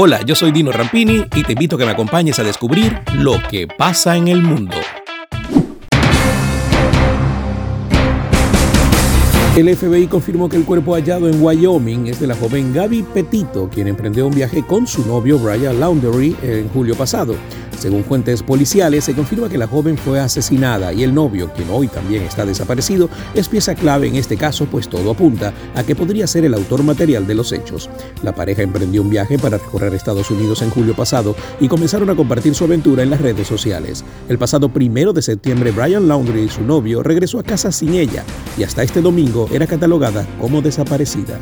Hola, yo soy Dino Rampini y te invito a que me acompañes a descubrir lo que pasa en el mundo. El FBI confirmó que el cuerpo hallado en Wyoming es de la joven Gaby Petito, quien emprendió un viaje con su novio Brian Laundry en julio pasado. Según fuentes policiales, se confirma que la joven fue asesinada y el novio, quien hoy también está desaparecido, es pieza clave en este caso, pues todo apunta a que podría ser el autor material de los hechos. La pareja emprendió un viaje para recorrer Estados Unidos en julio pasado y comenzaron a compartir su aventura en las redes sociales. El pasado primero de septiembre, Brian Laundrie y su novio regresó a casa sin ella y hasta este domingo era catalogada como desaparecida.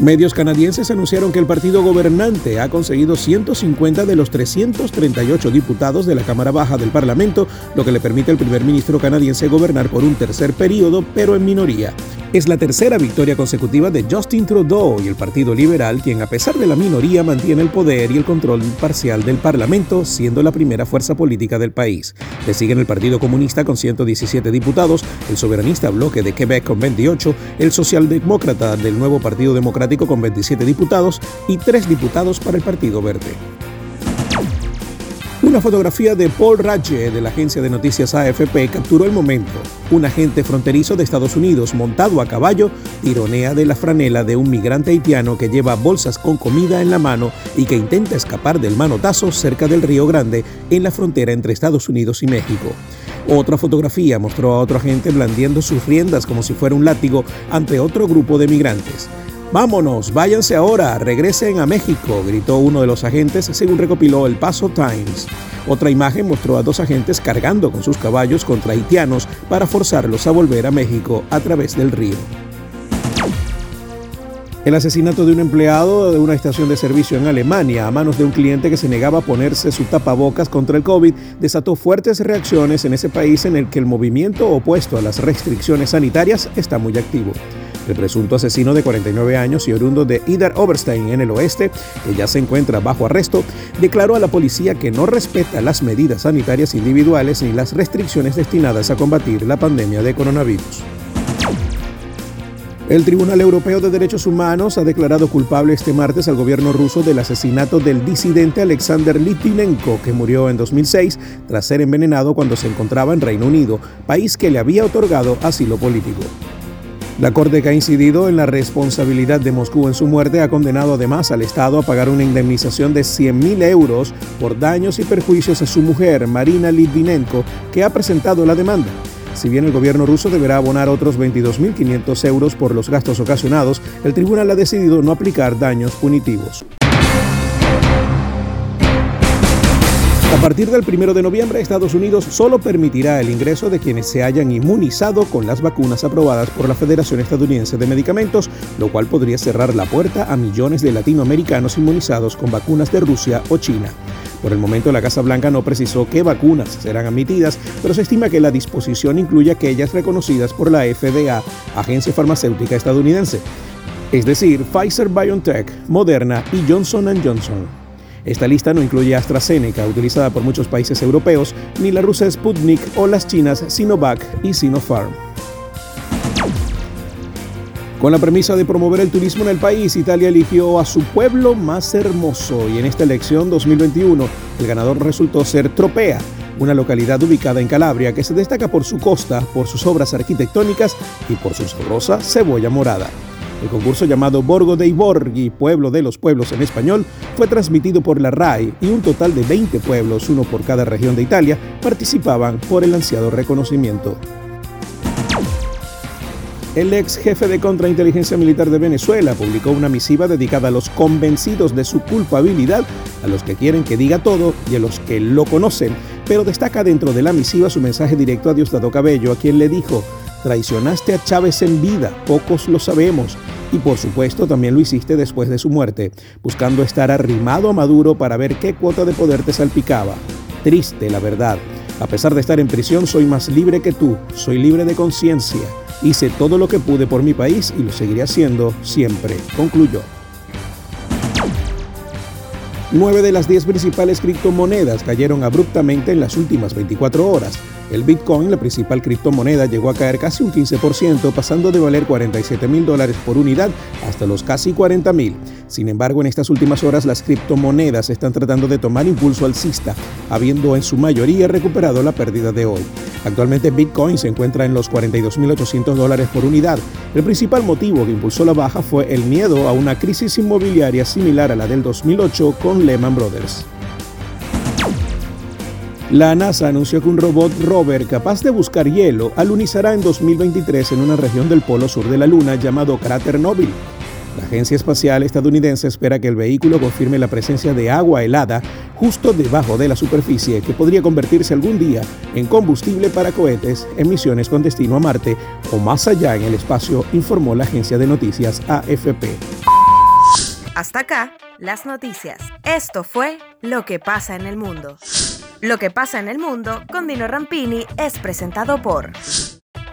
Medios canadienses anunciaron que el partido gobernante ha conseguido 150 de los 338 diputados de la Cámara Baja del Parlamento, lo que le permite al primer ministro canadiense gobernar por un tercer periodo, pero en minoría. Es la tercera victoria consecutiva de Justin Trudeau y el Partido Liberal, quien a pesar de la minoría mantiene el poder y el control parcial del Parlamento, siendo la primera fuerza política del país. Le siguen el Partido Comunista con 117 diputados, el Soberanista Bloque de Quebec con 28, el Socialdemócrata del Nuevo Partido Con 27 diputados y 3 diputados para el Partido Verde. Una fotografía de Paul Radje de la agencia de noticias AFP capturó el momento. Un agente fronterizo de Estados Unidos montado a caballo tironea de la franela de un migrante haitiano que lleva bolsas con comida en la mano y que intenta escapar del manotazo cerca del Río Grande en la frontera entre Estados Unidos y México. Otra fotografía mostró a otro agente blandiendo sus riendas como si fuera un látigo ante otro grupo de migrantes. Vámonos, váyanse ahora, regresen a México, gritó uno de los agentes según recopiló el Paso Times. Otra imagen mostró a dos agentes cargando con sus caballos contra haitianos para forzarlos a volver a México a través del río. El asesinato de un empleado de una estación de servicio en Alemania a manos de un cliente que se negaba a ponerse su tapabocas contra el COVID desató fuertes reacciones en ese país en el que el movimiento opuesto a las restricciones sanitarias está muy activo. El presunto asesino de 49 años y oriundo de Idar Oberstein en el oeste, que ya se encuentra bajo arresto, declaró a la policía que no respeta las medidas sanitarias individuales ni las restricciones destinadas a combatir la pandemia de coronavirus. El Tribunal Europeo de Derechos Humanos ha declarado culpable este martes al gobierno ruso del asesinato del disidente Alexander Litvinenko, que murió en 2006 tras ser envenenado cuando se encontraba en Reino Unido, país que le había otorgado asilo político. La Corte que ha incidido en la responsabilidad de Moscú en su muerte ha condenado además al Estado a pagar una indemnización de 100.000 euros por daños y perjuicios a su mujer, Marina Litvinenko, que ha presentado la demanda. Si bien el gobierno ruso deberá abonar otros 22.500 euros por los gastos ocasionados, el tribunal ha decidido no aplicar daños punitivos. A partir del 1 de noviembre, Estados Unidos solo permitirá el ingreso de quienes se hayan inmunizado con las vacunas aprobadas por la Federación Estadounidense de Medicamentos, lo cual podría cerrar la puerta a millones de latinoamericanos inmunizados con vacunas de Rusia o China. Por el momento, la Casa Blanca no precisó qué vacunas serán admitidas, pero se estima que la disposición incluye aquellas reconocidas por la FDA, agencia farmacéutica estadounidense, es decir, Pfizer BioNTech, Moderna y Johnson Johnson. Esta lista no incluye AstraZeneca, utilizada por muchos países europeos, ni la rusa Sputnik o las chinas Sinovac y Sinopharm. Con la premisa de promover el turismo en el país, Italia eligió a su pueblo más hermoso y en esta elección 2021 el ganador resultó ser Tropea, una localidad ubicada en Calabria que se destaca por su costa, por sus obras arquitectónicas y por su sabrosa cebolla morada. El concurso llamado Borgo dei Borghi, Pueblo de los Pueblos en español, fue transmitido por la RAI y un total de 20 pueblos, uno por cada región de Italia, participaban por el ansiado reconocimiento. El ex jefe de contrainteligencia militar de Venezuela publicó una misiva dedicada a los convencidos de su culpabilidad, a los que quieren que diga todo y a los que lo conocen, pero destaca dentro de la misiva su mensaje directo a Diosdado Cabello, a quien le dijo, Traicionaste a Chávez en vida, pocos lo sabemos, y por supuesto también lo hiciste después de su muerte, buscando estar arrimado a Maduro para ver qué cuota de poder te salpicaba. Triste, la verdad. A pesar de estar en prisión, soy más libre que tú, soy libre de conciencia. Hice todo lo que pude por mi país y lo seguiré haciendo siempre, concluyó. Nueve de las diez principales criptomonedas cayeron abruptamente en las últimas 24 horas. El Bitcoin, la principal criptomoneda, llegó a caer casi un 15%, pasando de valer 47 mil dólares por unidad hasta los casi 40 mil. Sin embargo, en estas últimas horas las criptomonedas están tratando de tomar impulso alcista, habiendo en su mayoría recuperado la pérdida de hoy. Actualmente Bitcoin se encuentra en los 42.800 dólares por unidad. El principal motivo que impulsó la baja fue el miedo a una crisis inmobiliaria similar a la del 2008 con Lehman Brothers. La NASA anunció que un robot rover capaz de buscar hielo alunizará en 2023 en una región del polo sur de la Luna llamado Cráter Nobel. La Agencia Espacial estadounidense espera que el vehículo confirme la presencia de agua helada justo debajo de la superficie que podría convertirse algún día en combustible para cohetes en misiones con destino a Marte o más allá en el espacio, informó la agencia de noticias AFP. Hasta acá, las noticias. Esto fue Lo que pasa en el mundo. Lo que pasa en el mundo con Dino Rampini es presentado por...